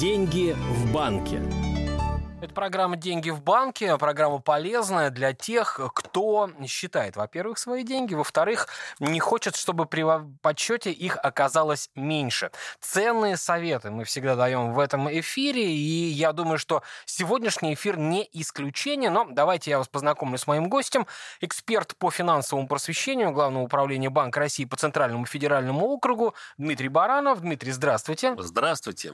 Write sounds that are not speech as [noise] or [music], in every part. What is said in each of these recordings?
Деньги в банке. Это программа «Деньги в банке», программа полезная для тех, кто считает, во-первых, свои деньги, во-вторых, не хочет, чтобы при подсчете их оказалось меньше. Ценные советы мы всегда даем в этом эфире, и я думаю, что сегодняшний эфир не исключение, но давайте я вас познакомлю с моим гостем, эксперт по финансовому просвещению Главного управления Банка России по Центральному федеральному округу Дмитрий Баранов. Дмитрий, здравствуйте. Здравствуйте.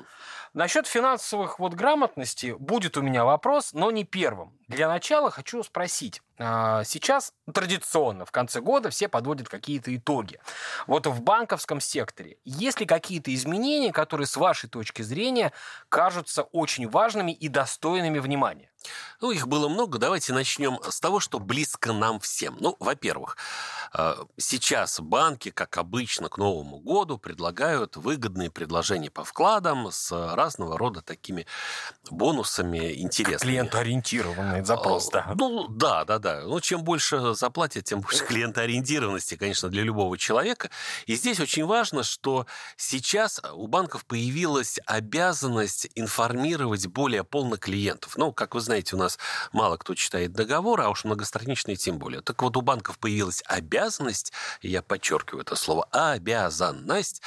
Насчет финансовых вот грамотности будет у меня вопрос, но не первым. Для начала хочу спросить. А, сейчас традиционно в конце года все подводят какие-то итоги. Вот в банковском секторе есть ли какие-то изменения, которые с вашей точки зрения кажутся очень важными и достойными внимания? Ну, их было много. Давайте начнем с того, что близко нам всем. Ну, во-первых, э, сейчас банки, как обычно, к Новому году предлагают выгодные предложения по вкладам с разного рода такими бонусами интересными. Клиентоориентированный запрос, да. Ну, да, да, да. Ну, чем больше заплатят, тем больше [laughs] клиентоориентированности, конечно, для любого человека. И здесь очень важно, что сейчас у банков появилась обязанность информировать более полно клиентов. Ну, как вы знаете, у нас мало кто читает договор, а уж многостраничные тем более. Так вот, у банков появилась обязанность, я подчеркиваю это слово, обязанность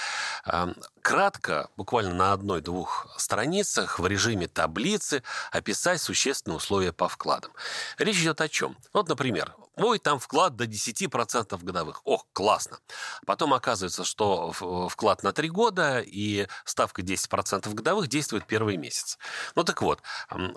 кратко, буквально на одной-двух страницах в режиме таблицы описать существенные условия по вкладам. Речь идет о чем? Вот, например, мой там вклад до 10% годовых. Ох, классно. Потом оказывается, что вклад на 3 года и ставка 10% годовых действует первый месяц. Ну так вот,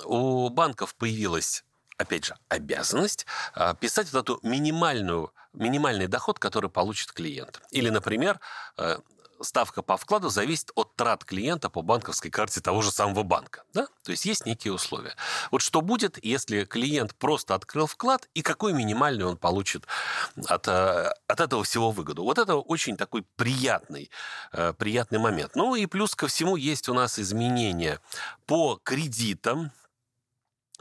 у банков появилась опять же, обязанность а, писать вот эту минимальную, минимальный доход, который получит клиент. Или, например, э, ставка по вкладу зависит от трат клиента по банковской карте того же самого банка. Да? То есть есть некие условия. Вот что будет, если клиент просто открыл вклад, и какой минимальный он получит от, э, от этого всего выгоду. Вот это очень такой приятный, э, приятный момент. Ну и плюс ко всему есть у нас изменения по кредитам,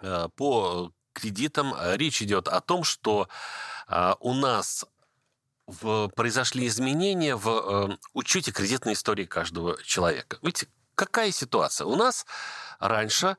э, по кредитам речь идет о том, что у нас в, произошли изменения в э, учете кредитной истории каждого человека. Видите, какая ситуация? У нас раньше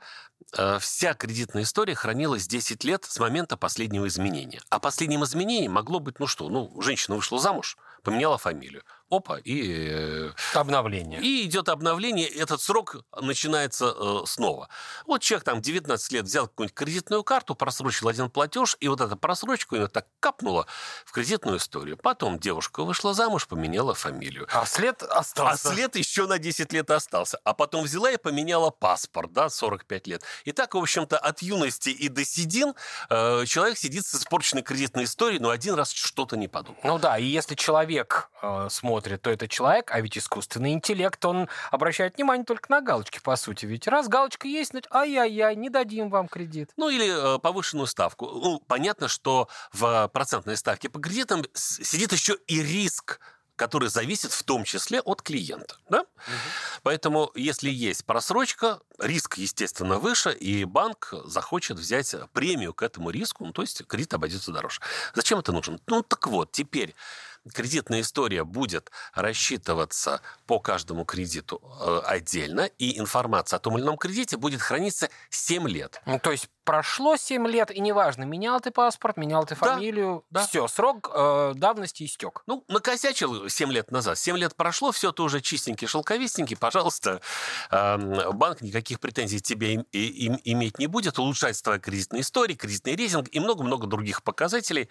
э, вся кредитная история хранилась 10 лет с момента последнего изменения. А последним изменением могло быть, ну что, ну, женщина вышла замуж, поменяла фамилию опа, и... Э, обновление. И идет обновление, этот срок начинается э, снова. Вот человек там 19 лет взял какую-нибудь кредитную карту, просрочил один платеж, и вот эта просрочка у него так капнула в кредитную историю. Потом девушка вышла замуж, поменяла фамилию. А след остался. А след еще на 10 лет остался. А потом взяла и поменяла паспорт, да, 45 лет. И так, в общем-то, от юности и до седин э, человек сидит с испорченной кредитной историей, но один раз что-то не подумал. Ну да, и если человек э, смотрит смотрит, то это человек, а ведь искусственный интеллект, он обращает внимание только на галочки, по сути. Ведь раз галочка есть, значит, ай-яй-яй, не дадим вам кредит. Ну, или э, повышенную ставку. Ну, понятно, что в процентной ставке по кредитам сидит еще и риск который зависит в том числе от клиента. Да? Угу. Поэтому, если есть просрочка, риск, естественно, выше, и банк захочет взять премию к этому риску, ну, то есть кредит обойдется дороже. Зачем это нужно? Ну, так вот, теперь кредитная история будет рассчитываться по каждому кредиту э, отдельно, и информация о том или ином кредите будет храниться 7 лет. Ну, то есть прошло 7 лет, и неважно, менял ты паспорт, менял ты фамилию, да, да. все, срок э, давности истек. Ну, накосячил 7 лет назад, 7 лет прошло, все, ты уже чистенький, шелковистенький, пожалуйста, э, банк никаких претензий тебе им, им, иметь не будет, улучшается твоя кредитная история, кредитный рейтинг и много-много других показателей,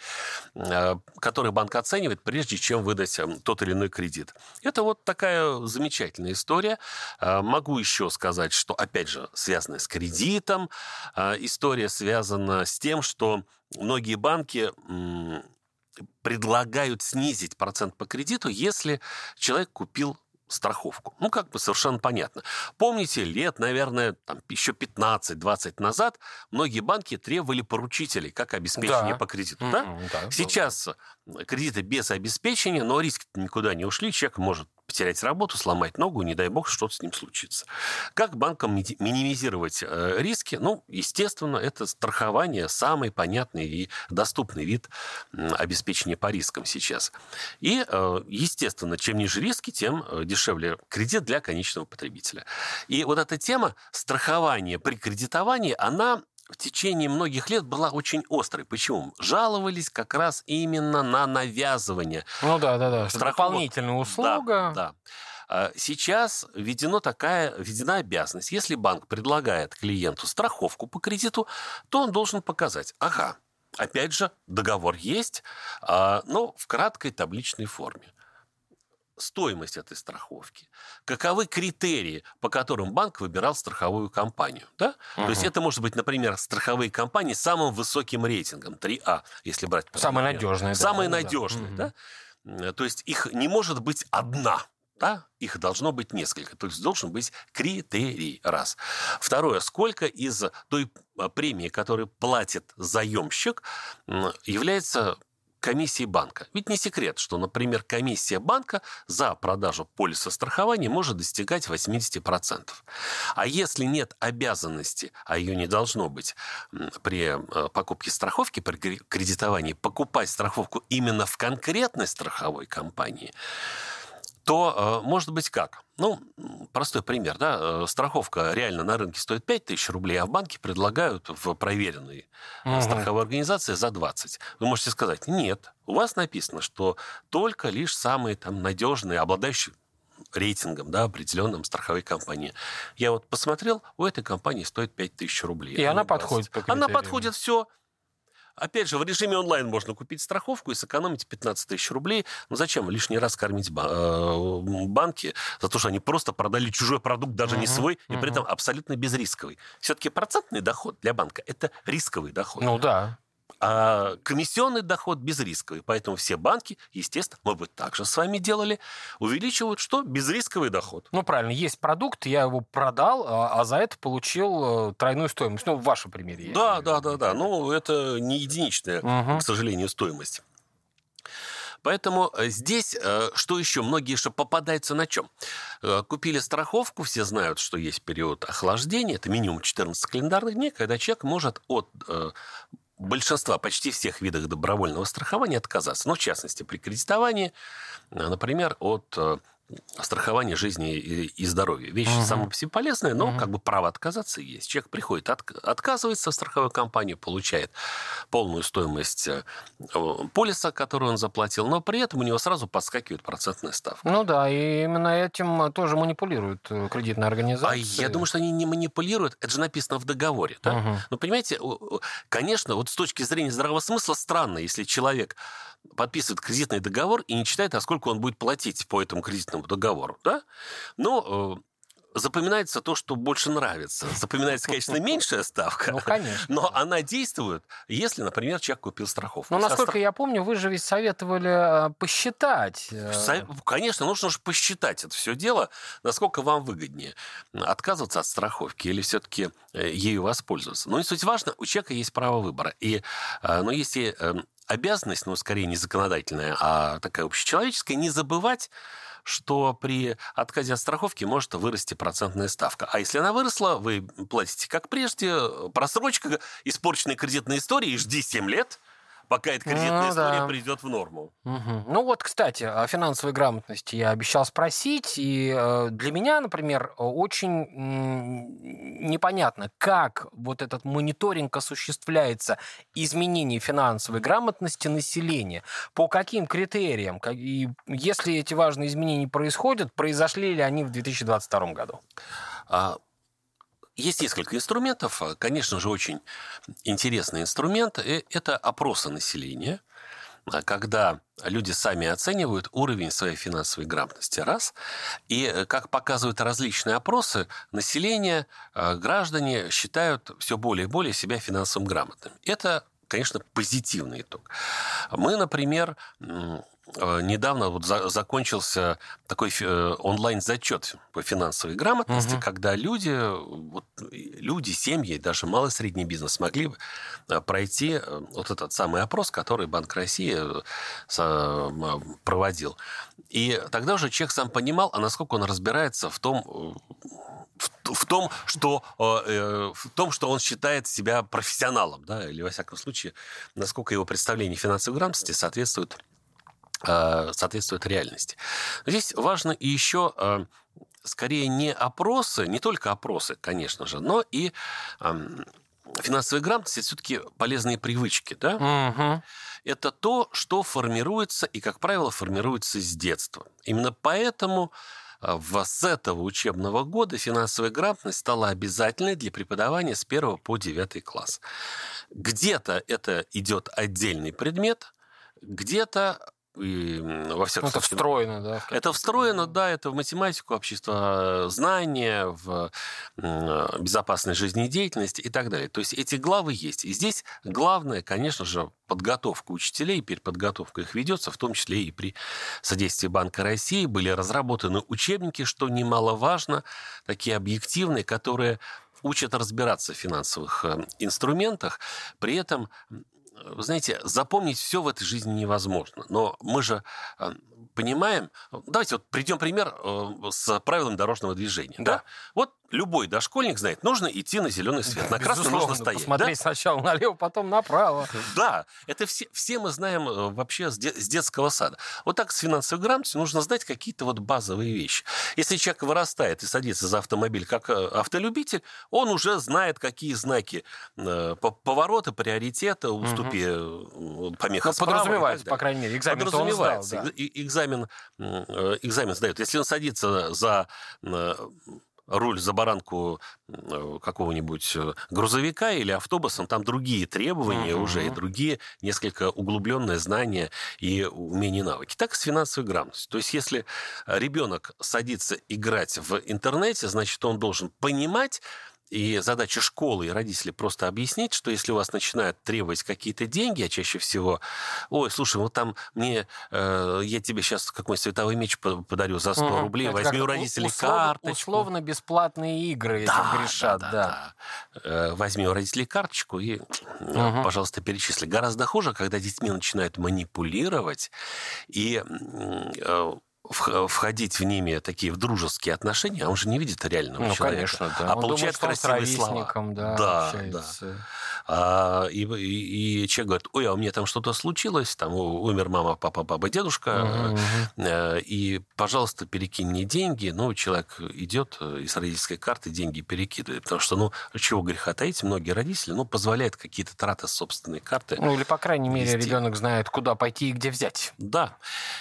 э, которые банк оценивает, прежде чем выдать э, тот или иной кредит. Это вот такая замечательная история. Э, могу еще сказать, что, опять же, связанная с кредитом, э, история связана с тем, что многие банки предлагают снизить процент по кредиту, если человек купил страховку. Ну, как бы совершенно понятно. Помните, лет, наверное, там, еще 15-20 назад многие банки требовали поручителей как обеспечение да. по кредиту. Да? Mm-hmm, да, Сейчас да. кредиты без обеспечения, но риски никуда не ушли. Человек может потерять работу, сломать ногу, не дай бог, что-то с ним случится. Как банкам минимизировать э, риски? Ну, естественно, это страхование самый понятный и доступный вид обеспечения по рискам сейчас. И, э, естественно, чем ниже риски, тем э, дешевле кредит для конечного потребителя. И вот эта тема страхования при кредитовании, она в течение многих лет была очень острой. Почему? Жаловались как раз именно на навязывание. Ну да, да, да. Страховок. Дополнительная услуга. Да, да. Сейчас введена такая, введена обязанность. Если банк предлагает клиенту страховку по кредиту, то он должен показать, ага, опять же, договор есть, а, но в краткой табличной форме стоимость этой страховки, каковы критерии, по которым банк выбирал страховую компанию. Да? Угу. То есть это может быть, например, страховые компании с самым высоким рейтингом, 3А, если брать. Самые надежные. Самые да, надежные, да. да? То есть их не может быть одна. Да? Их должно быть несколько. То есть должен быть критерий. Раз. Второе. Сколько из той а, премии, которую платит заемщик, является комиссии банка. Ведь не секрет, что, например, комиссия банка за продажу полиса страхования может достигать 80%. А если нет обязанности, а ее не должно быть при э, покупке страховки, при кредитовании, покупать страховку именно в конкретной страховой компании, то э, может быть как? Ну, простой пример, да, э, страховка реально на рынке стоит 5 тысяч рублей, а в банке предлагают в проверенной угу. страховой организации за 20. Вы можете сказать, нет, у вас написано, что только лишь самые там надежные, обладающие рейтингом, да, определенным страховой компании. Я вот посмотрел, у этой компании стоит 5 тысяч рублей. И она подходит по Она подходит, все, Опять же, в режиме онлайн можно купить страховку и сэкономить 15 тысяч рублей. Ну зачем лишний раз кормить э, банки за то, что они просто продали чужой продукт, даже uh-huh, не свой, uh-huh. и при этом абсолютно безрисковый. Все-таки процентный доход для банка – это рисковый доход. Ну да. А комиссионный доход безрисковый. Поэтому все банки, естественно, мы бы также с вами делали, увеличивают что? Безрисковый доход. Ну, правильно. Есть продукт, я его продал, а, а за это получил э, тройную стоимость. Ну, в вашем примере. Да, да, да, да. Ну, это не единичная, угу. к сожалению, стоимость. Поэтому э, здесь, э, что еще, многие еще попадаются на чем? Купили страховку, все знают, что есть период охлаждения, это минимум 14 календарных дней, когда человек может от большинства, почти всех видах добровольного страхования отказаться. Ну, в частности, при кредитовании, э, например, от э, страхование жизни и, здоровья. Вещь угу. сама по себе полезная, но угу. как бы право отказаться есть. Человек приходит, от, отказывается в страховой компании, получает полную стоимость э, полиса, которую он заплатил, но при этом у него сразу подскакивает процентная ставка. Ну да, и именно этим тоже манипулируют э, кредитные организации. А я думаю, что они не манипулируют, это же написано в договоре. Да? Угу. Ну, понимаете, конечно, вот с точки зрения здравого смысла странно, если человек подписывает кредитный договор и не читает, а сколько он будет платить по этому кредитному договору. Да? Но э, запоминается то, что больше нравится. Запоминается, конечно, меньшая ставка. Ну, конечно. Но она действует, если, например, человек купил страховку. Ну, насколько я помню, вы же ведь советовали э, посчитать. Э. Со... Конечно, нужно же посчитать это все дело, насколько вам выгоднее отказываться от страховки или все-таки ею воспользоваться. Но не суть важно, у человека есть право выбора. И, но если эм, обязанность, ну, скорее не законодательная, а такая общечеловеческая, не забывать, что при отказе от страховки может вырасти процентная ставка. А если она выросла, вы платите как прежде, просрочка испорченной кредитной истории, жди 7 лет – пока эта кредитная ну, история да. придет в норму. Угу. Ну вот, кстати, о финансовой грамотности я обещал спросить, и э, для меня, например, очень непонятно, как вот этот мониторинг осуществляется изменение финансовой грамотности населения, по каким критериям, и если эти важные изменения происходят, произошли ли они в 2022 году? А, есть несколько инструментов. Конечно же, очень интересный инструмент – это опросы населения, когда люди сами оценивают уровень своей финансовой грамотности, раз. И, как показывают различные опросы, население, э, граждане считают все более и более себя финансово грамотным. Это, конечно, позитивный итог. Мы, например, э, недавно вот за, закончился такой э, онлайн-зачет по финансовой грамотности, угу. когда люди, вот, люди, семьи, даже малый и средний бизнес смогли э, пройти вот этот самый опрос, который Банк России проводил. И тогда уже человек сам понимал, а насколько он разбирается в том, в, в том, что э, в том, что он считает себя профессионалом, да, или во всяком случае, насколько его представление финансовой грамотности соответствует э, соответствует реальности. Здесь важно и еще э, скорее не опросы, не только опросы, конечно же, но и э, финансовая грамотность это все-таки полезные привычки, да? Угу. Это то, что формируется и, как правило, формируется с детства. Именно поэтому в, с этого учебного года финансовая грамотность стала обязательной для преподавания с 1 по 9 класс. Где-то это идет отдельный предмет, где-то и во всяком это случае, встроено, да? Это встроено, да, это в математику, общество знания, в безопасной жизнедеятельности и так далее. То есть эти главы есть. И здесь главное, конечно же, подготовка учителей, переподготовка их ведется, в том числе и при содействии Банка России. Были разработаны учебники, что немаловажно, такие объективные, которые учат разбираться в финансовых э, инструментах, при этом вы знаете, запомнить все в этой жизни невозможно. Но мы же э, понимаем... Давайте вот придем пример э, с правилами дорожного движения. Да. да? Вот любой дошкольник знает, нужно идти на зеленый свет, на красный нужно стоять. Посмотреть да? сначала налево, потом направо. Да, это все, все мы знаем э, вообще с, де, с детского сада. Вот так с финансовой грамотностью нужно знать какие-то вот базовые вещи. Если человек вырастает и садится за автомобиль как э, автолюбитель, он уже знает, какие знаки э, поворота, приоритета, уступи угу. помеха ну, справа. Подразумевается, по крайней мере, экзамен Подразумевается. Сдал, да. экзамен, экзамен сдает. Если он садится за руль за баранку э, какого-нибудь э, грузовика или автобусом, там другие требования uh-huh. уже и другие несколько углубленные знания и умения и навыки. Так и с финансовой грамотностью. То есть если ребенок садится играть в интернете, значит, он должен понимать, и задача школы и родителей просто объяснить, что если у вас начинают требовать какие-то деньги, а чаще всего, ой, слушай, вот там мне, э, я тебе сейчас какой-нибудь световой меч подарю за 100 угу. рублей, Это возьми у родителей услов, карточку. Условно-бесплатные игры да, этим грешат, да. да, да. Э, возьми у родителей карточку и, угу. пожалуйста, перечисли. Гораздо хуже, когда детьми начинают манипулировать и э, входить в ними такие в дружеские отношения, а он же не видит реального ну, человека. конечно, да. А он получает думает, красивые слова. Да, да, да. А, и, и, и человек говорит, ой, а у меня там что-то случилось, там умер мама, папа, баба, дедушка, угу. и, пожалуйста, перекинь мне деньги. Ну, человек идет э, из родительской карты деньги перекидывает, потому что, ну, чего греха таить, многие родители, ну, позволяют какие-то траты с собственной карты. Ну, или, по крайней мере, вести. ребенок знает, куда пойти и где взять. Да.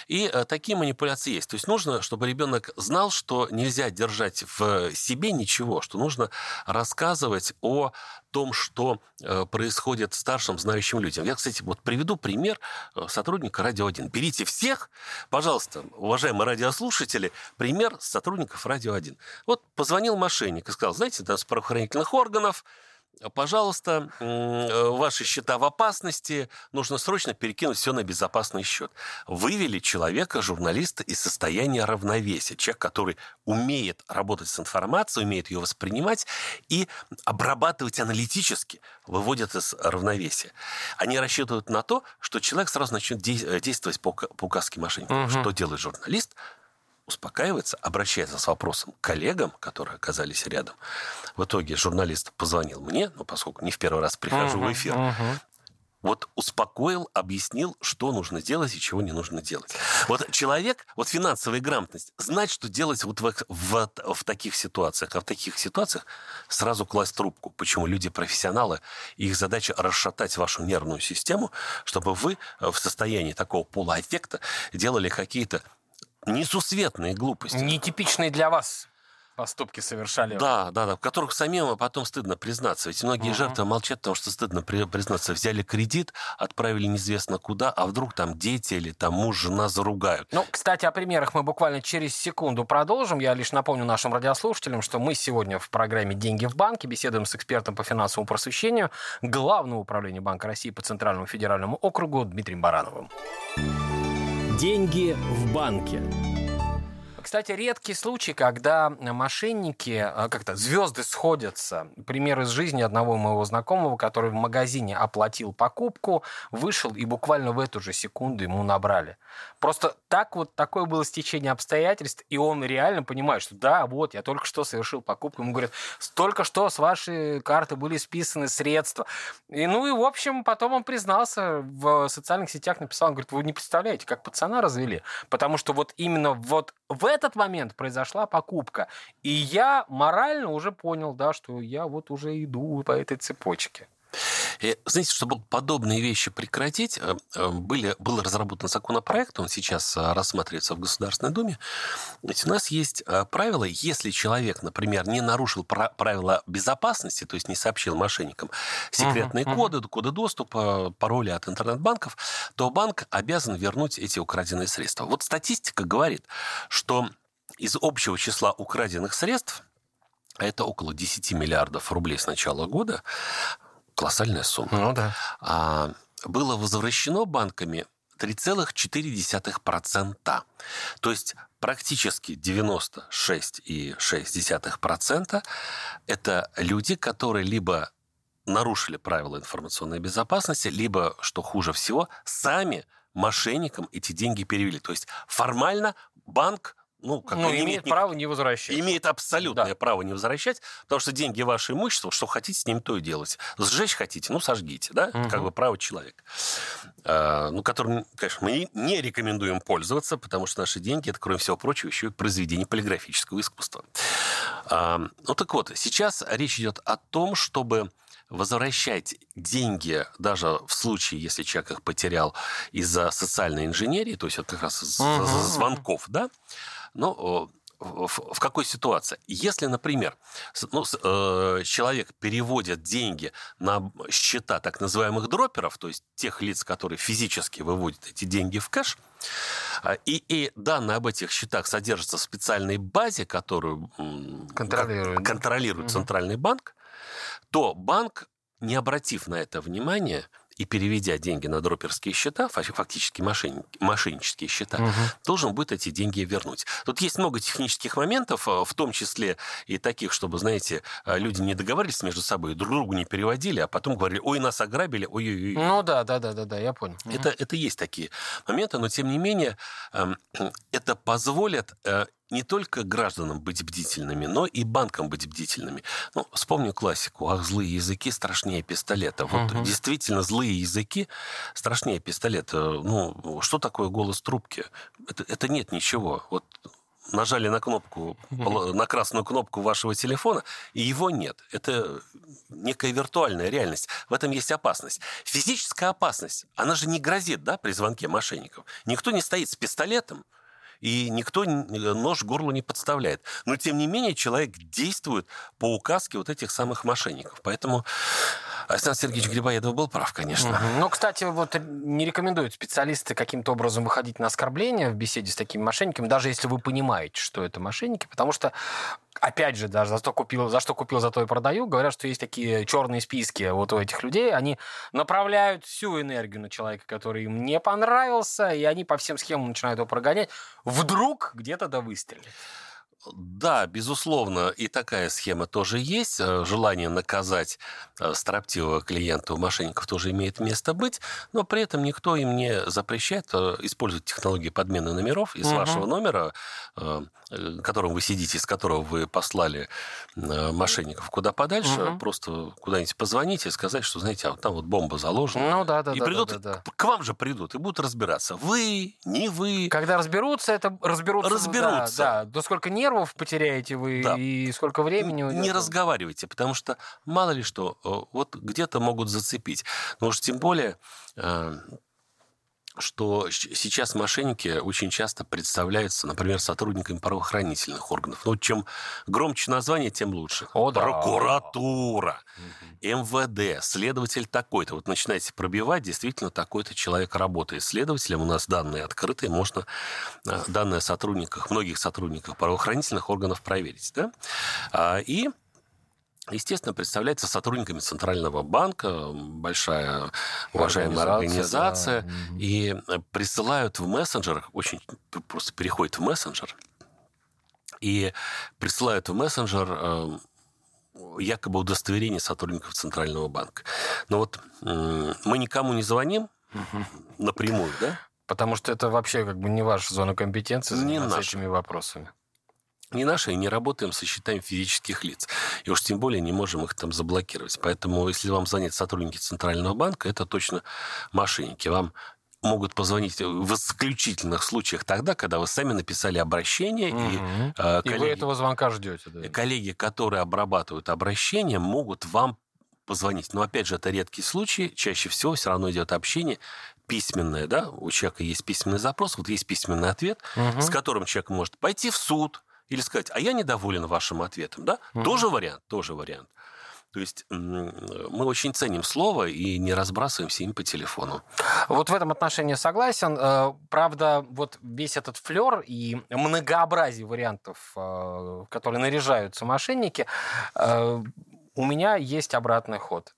И такие манипуляции есть. То есть нужно, чтобы ребенок знал, что нельзя держать в себе ничего, что нужно рассказывать о том, что э, происходит старшим знающим людям. Я, кстати, вот приведу пример э, сотрудника «Радио 1». Берите всех, пожалуйста, уважаемые радиослушатели, пример сотрудников «Радио 1». Вот позвонил мошенник и сказал, знаете, да, с правоохранительных органов пожалуйста, э, ваши счета в опасности, нужно срочно перекинуть все на безопасный счет. Вывели человека, журналиста, из состояния равновесия. Человек, который умеет работать с информацией, умеет ее воспринимать и обрабатывать аналитически, выводят из равновесия. Они рассчитывают на то, что человек сразу начнет действовать по, указке мошенника. Угу. Что делает журналист? Успокаивается, обращается с вопросом к коллегам, которые оказались рядом. В итоге журналист позвонил мне, но ну, поскольку не в первый раз прихожу uh-huh, в эфир, uh-huh. вот успокоил, объяснил, что нужно делать и чего не нужно делать. Вот человек, вот финансовая грамотность, знать, что делать вот в, в, в таких ситуациях. А в таких ситуациях сразу класть трубку. Почему люди профессионалы, их задача расшатать вашу нервную систему, чтобы вы в состоянии такого полуэффекта делали какие-то несусветные глупости. Нетипичные для вас поступки совершали. Да, да, да, в которых самим потом стыдно признаться. Ведь многие угу. жертвы молчат, потому что стыдно признаться. Взяли кредит, отправили неизвестно куда, а вдруг там дети или там муж, жена заругают. Ну, кстати, о примерах мы буквально через секунду продолжим. Я лишь напомню нашим радиослушателям, что мы сегодня в программе «Деньги в банке» беседуем с экспертом по финансовому просвещению Главного управления Банка России по Центральному федеральному округу Дмитрием Барановым. Деньги в банке. Кстати, редкий случай, когда мошенники, а, как-то звезды сходятся. Пример из жизни одного моего знакомого, который в магазине оплатил покупку, вышел и буквально в эту же секунду ему набрали. Просто так вот такое было стечение обстоятельств, и он реально понимает, что да, вот, я только что совершил покупку. Ему говорят, только что с вашей карты были списаны средства. И, ну и, в общем, потом он признался в социальных сетях, написал, он говорит, вы не представляете, как пацана развели. Потому что вот именно вот в этот момент произошла покупка. И я морально уже понял, да, что я вот уже иду по этой цепочке. И, знаете, чтобы подобные вещи прекратить, э, э, были, был разработан законопроект, он сейчас э, рассматривается в Государственной Думе. Ведь у нас есть правило, если человек, например, не нарушил правила безопасности, то есть не сообщил мошенникам секретные uh-huh, коды, uh-huh. коды доступа, пароли от интернет-банков, то банк обязан вернуть эти украденные средства. Вот статистика говорит, что из общего числа украденных средств, а это около 10 миллиардов рублей с начала года, колоссальная сумма, ну, да. а, было возвращено банками 3,4%. То есть практически 96,6% это люди, которые либо нарушили правила информационной безопасности, либо, что хуже всего, сами мошенникам эти деньги перевели. То есть формально банк ну, как ну, имеет, имеет право не возвращать. Имеет абсолютное да. право не возвращать, потому что деньги ваше имущество, что хотите, с ним то и делать. Сжечь хотите, ну, сожгите, да, угу. как бы право человека. А, ну, которым, конечно, мы не рекомендуем пользоваться, потому что наши деньги, это, кроме всего прочего, еще и произведение полиграфического искусства. А, ну, так вот, сейчас речь идет о том, чтобы возвращать деньги даже в случае, если человек их потерял из-за социальной инженерии, то есть вот как раз из uh звонков, да, ну, в, в какой ситуации? Если, например, ну, э, человек переводит деньги на счета так называемых дроперов, то есть тех лиц, которые физически выводят эти деньги в кэш, а, и, и данные об этих счетах содержатся в специальной базе, которую контролирует, контролирует угу. Центральный банк, то банк, не обратив на это внимания, и переведя деньги на дроперские счета, фактически мошеннические счета, угу. должен будет эти деньги вернуть. Тут есть много технических моментов, э, в том числе и таких, чтобы, знаете, э, люди не договаривались между собой, друг другу не переводили, а потом говорили, ой, нас ограбили, ой-ой-ой. Ну да, да, да, да, да, я понял. Это, угу. это есть такие моменты, но тем не менее эм, [clears throat] это позволит э, не только гражданам быть бдительными, но и банкам быть бдительными. Ну, вспомню классику. Ах, злые языки страшнее пистолета. Вот угу. действительно злые языки страшнее пистолета. Ну, что такое голос трубки? Это, это нет ничего. Вот нажали на кнопку, на красную кнопку вашего телефона, и его нет. Это некая виртуальная реальность. В этом есть опасность. Физическая опасность, она же не грозит, да, при звонке мошенников. Никто не стоит с пистолетом, и никто нож горлу не подставляет. Но, тем не менее, человек действует по указке вот этих самых мошенников. Поэтому Александр Сергеевич Грибоедов был прав, конечно. Угу. Ну, кстати, вот не рекомендуют специалисты каким-то образом выходить на оскорбление в беседе с такими мошенниками, даже если вы понимаете, что это мошенники, потому что опять же, даже за что купил, за что купил, за то и продаю, говорят, что есть такие черные списки вот у этих людей, они направляют всю энергию на человека, который им не понравился, и они по всем схемам начинают его прогонять. Вдруг где-то да выстрелит. Да, безусловно, и такая схема тоже есть. Э, желание наказать э, строптивого клиента у мошенников тоже имеет место быть, но при этом никто им не запрещает э, использовать технологии подмены номеров из угу. вашего номера, которым вы сидите, из которого вы послали мошенников куда подальше, угу. просто куда-нибудь позвонить и сказать, что, знаете, а вот там вот бомба заложена. Ну да, да, и да. придут, да, да, да. к вам же придут и будут разбираться. Вы, не вы. Когда разберутся, это разберутся. Разберутся. Да, да. Да сколько нервов нервов потеряете вы да. и сколько времени уйдет. Не разговаривайте, потому что мало ли что, э, вот где-то могут зацепить. Но уж тем более э, что сейчас мошенники очень часто представляются, например, сотрудниками правоохранительных органов. Ну, чем громче название, тем лучше. О, да. Прокуратура, угу. МВД, следователь такой-то. Вот начинаете пробивать, действительно, такой-то человек работает следователем. У нас данные открытые, можно э, данные о сотрудниках, многих сотрудниках правоохранительных органов проверить. Да? А, и естественно, представляется сотрудниками Центрального банка, большая уважаемая Организация, организация, да. И э, присылают в мессенджерах, очень просто переходит в мессенджер, и присылают в мессенджер э, якобы удостоверение сотрудников Центрального банка. Но вот мы никому не звоним напрямую, да? Потому что это вообще как бы не ваша зона компетенции Не заниматься наша. этими вопросами. Не наши, и не работаем со счетами физических лиц. И уж тем более не можем их там заблокировать. Поэтому, если вам звонят сотрудники Центрального банка, это точно мошенники. Вам могут позвонить в исключительных случаях тогда, когда вы сами написали обращение, и, Мгм. э, И вы коллеги, этого звонка ждете, да? коллеги, которые обрабатывают обращение, могут вам позвонить. Но, опять же, это редкий случай. Чаще всего все равно идет общение письменное, да, у человека есть письменный запрос, вот есть письменный ответ, Мгм. с которым человек может пойти в суд или сказать, а я недоволен вашим ответом, да? Мгм. Тоже вариант, тоже вариант. То есть мы очень ценим слово и не разбрасываемся им по телефону. Вот в этом отношении согласен. Э, Правда, вот весь этот флер и многообразие вариантов, э, которые наряжаются мошенники, э, у меня есть обратный ход.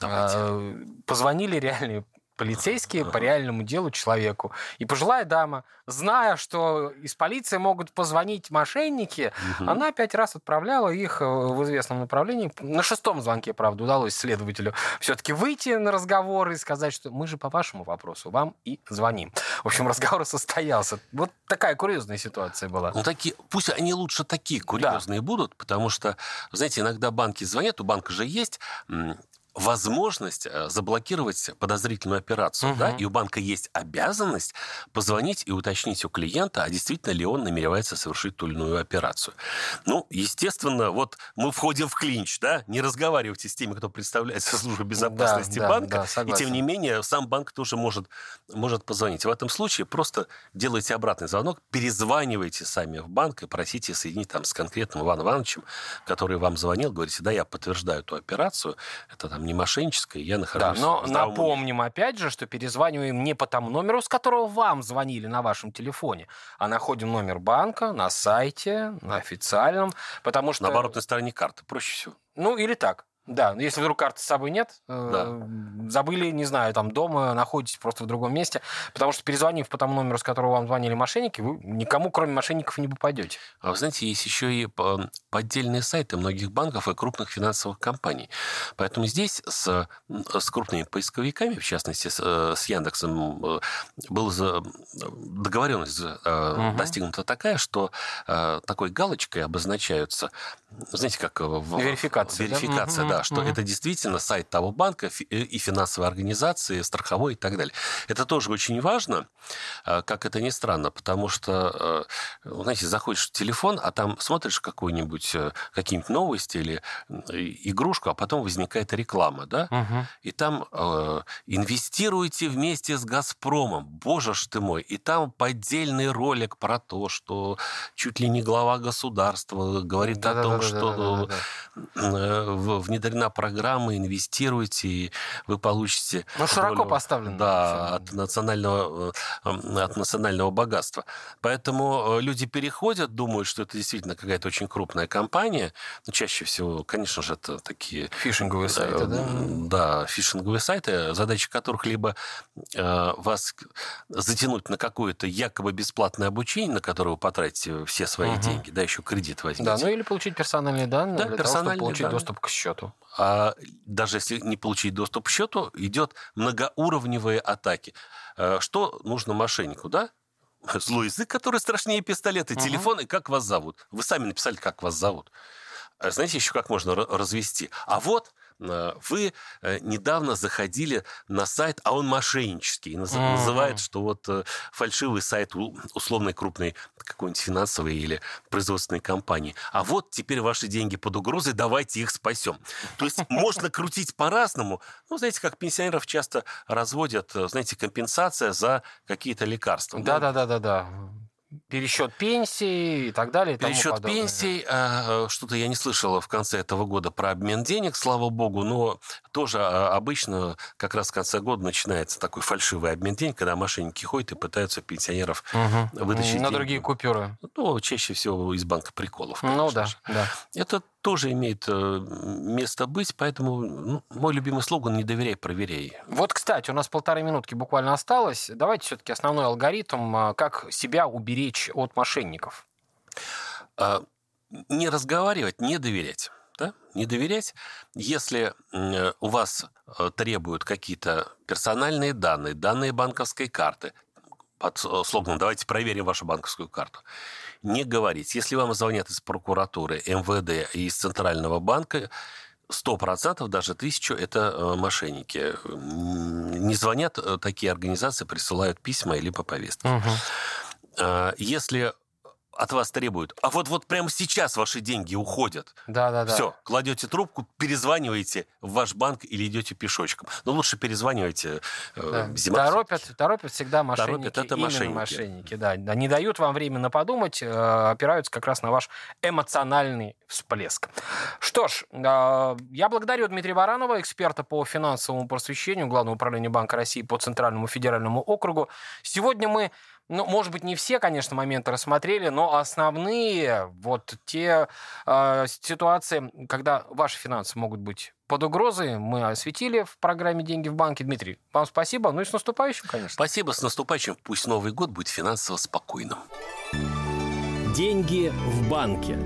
Давайте. Позвонили реальные полицейские по реальному делу человеку. И пожилая дама, зная, что из полиции могут позвонить мошенники, Мгм. она пять раз отправляла их э, в известном направлении. На шестом звонке, правда, удалось следователю все-таки выйти на разговор и сказать, что мы же по вашему вопросу вам и звоним. В общем, разговор [laughs] состоялся. Вот такая курьезная ситуация была. Ну, такие, пусть они лучше такие курьезные будут, потому что, знаете, иногда банки звонят, у банка же есть возможность э, заблокировать подозрительную операцию, Мгм. да, и у банка есть обязанность позвонить и уточнить у клиента, а действительно ли он намеревается совершить ту или иную операцию. Ну, естественно, вот мы входим в клинч, да, не разговаривайте с теми, кто представляет службу безопасности да, банка, да, и согласен. тем не менее сам банк тоже может, может позвонить. В этом случае просто делайте обратный звонок, перезванивайте сами в банк и просите соединить там с конкретным Иваном Ивановичем, который вам звонил, говорите, да, я подтверждаю эту операцию, это там не мошенническое, я Да, нахожусь но здравом уме». напомним опять же, что перезваниваем не по тому номеру, с которого вам звонили на вашем телефоне, а находим номер банка на сайте, на официальном, потому что... На оборотной стороне карты, проще всего. Ну, или так. Да, если вдруг карты с собой нет, э, забыли, не знаю, там дома, находитесь просто в другом месте, потому что перезвонив по тому номеру, с которого вам звонили мошенники, вы никому, кроме мошенников, не попадете. А вы знаете, есть еще и по- поддельные сайты многих банков и крупных финансовых компаний. Поэтому здесь с, с крупными поисковиками, в частности с, с Яндексом, э, была за- договоренность Мгм. достигнута такая, что такой галочкой обозначаются, знаете, как в- Верификация, да? верификация, Мгм, да, что мгм. это действительно сайт того банка э, и финансовой организации, страховой и так далее. Это тоже очень важно, э, как это ни странно, потому что, э, знаете, заходишь в телефон, а там смотришь какую-нибудь, э, какие-нибудь новости или игрушку, а потом возникает реклама, да? Мгм. И там инвестируйте вместе с «Газпромом». Боже ж ты мой. И там поддельный ролик про то, что чуть ли не глава государства говорит о том, что Да-да-да-да-да-да. э, в- внедрена программа, инвестируйте, и вы получите... Ну, широко поставлено. Да, от национального, э, э, от национального богатства. Поэтому э, люди переходят, думают, что это действительно какая-то очень крупная компания. Но чаще всего, конечно же, это такие Фишинговые сайты, да? Э, Да, фишинговые сайты, задача которых либо э, вас затянуть на какое-то якобы бесплатное обучение, на которое вы потратите все свои Мгм. деньги, да, еще кредит возьмите. Да, ну или получить персональные данные Да, для того, чтобы персональные получить данные. доступ к счету. А даже если не получить доступ к счету, идет многоуровневые атаки. Э, Что нужно мошеннику, да? Злой язык, который страшнее пистолета, Мгм. телефон и как вас зовут. Вы сами написали, как вас зовут. А Знаете еще, как можно ра- развести? А вот э, вы э, недавно заходили на сайт, а он мошеннический. наз-. Называет, что вот э, фальшивый сайт условной крупной какой-нибудь финансовой или производственной компании. А вот теперь ваши деньги под угрозой, давайте их спасем. То есть можно крутить по-разному. Ну, знаете, как пенсионеров часто разводят, э, знаете, компенсация за какие-то лекарства. Да-да-да-да-да. Пересчет пенсии и так далее. и Пересчет подобное. пенсий, а, что-то я не слышала в конце этого года про обмен денег, слава богу, но тоже а, обычно как раз в конце года начинается такой фальшивый обмен денег, когда мошенники ходят и пытаются пенсионеров Мгм. вытащить На деньги. другие купюры. Ну, чаще всего из банка приколов. Ну конечно да, же. да. Это тоже имеет э, место быть, поэтому ну, мой любимый слоган «не доверяй, проверяй». Вот, кстати, у нас полторы минутки буквально осталось. Давайте все-таки основной алгоритм, а, как себя уберечь от мошенников. А, не разговаривать, не доверять. Да? Не доверять, если у вас э, требуют какие-то персональные данные, данные банковской карты, под слоганом «давайте проверим вашу банковскую карту», не говорить. Если вам звонят из прокуратуры, МВД и из Центрального банка, сто процентов, даже тысячу, это э, мошенники. Не звонят э, такие организации, присылают письма или по повестке. Угу. Если от вас требуют, а вот вот прямо сейчас ваши деньги уходят. Да, да, да. Все, кладете трубку, перезваниваете в ваш банк или идете пешочком. Но лучше перезванивайте. Э, да. Зима торопят, торопят всегда мошенники. Торопят, это мошенники. мошенники да. Не дают вам временно подумать, э, опираются как раз на ваш эмоциональный всплеск. Что ж, э, я благодарю Дмитрия Баранова, эксперта по финансовому просвещению Главного управления Банка России по Центральному федеральному округу. Сегодня мы ну, может быть, не все, конечно, моменты рассмотрели, но основные вот те э, ситуации, когда ваши финансы могут быть под угрозой, мы осветили в программе «Деньги в банке». Дмитрий, вам спасибо. Ну и с наступающим, конечно. Спасибо, с наступающим. Пусть Новый год будет финансово спокойным. Деньги в банке.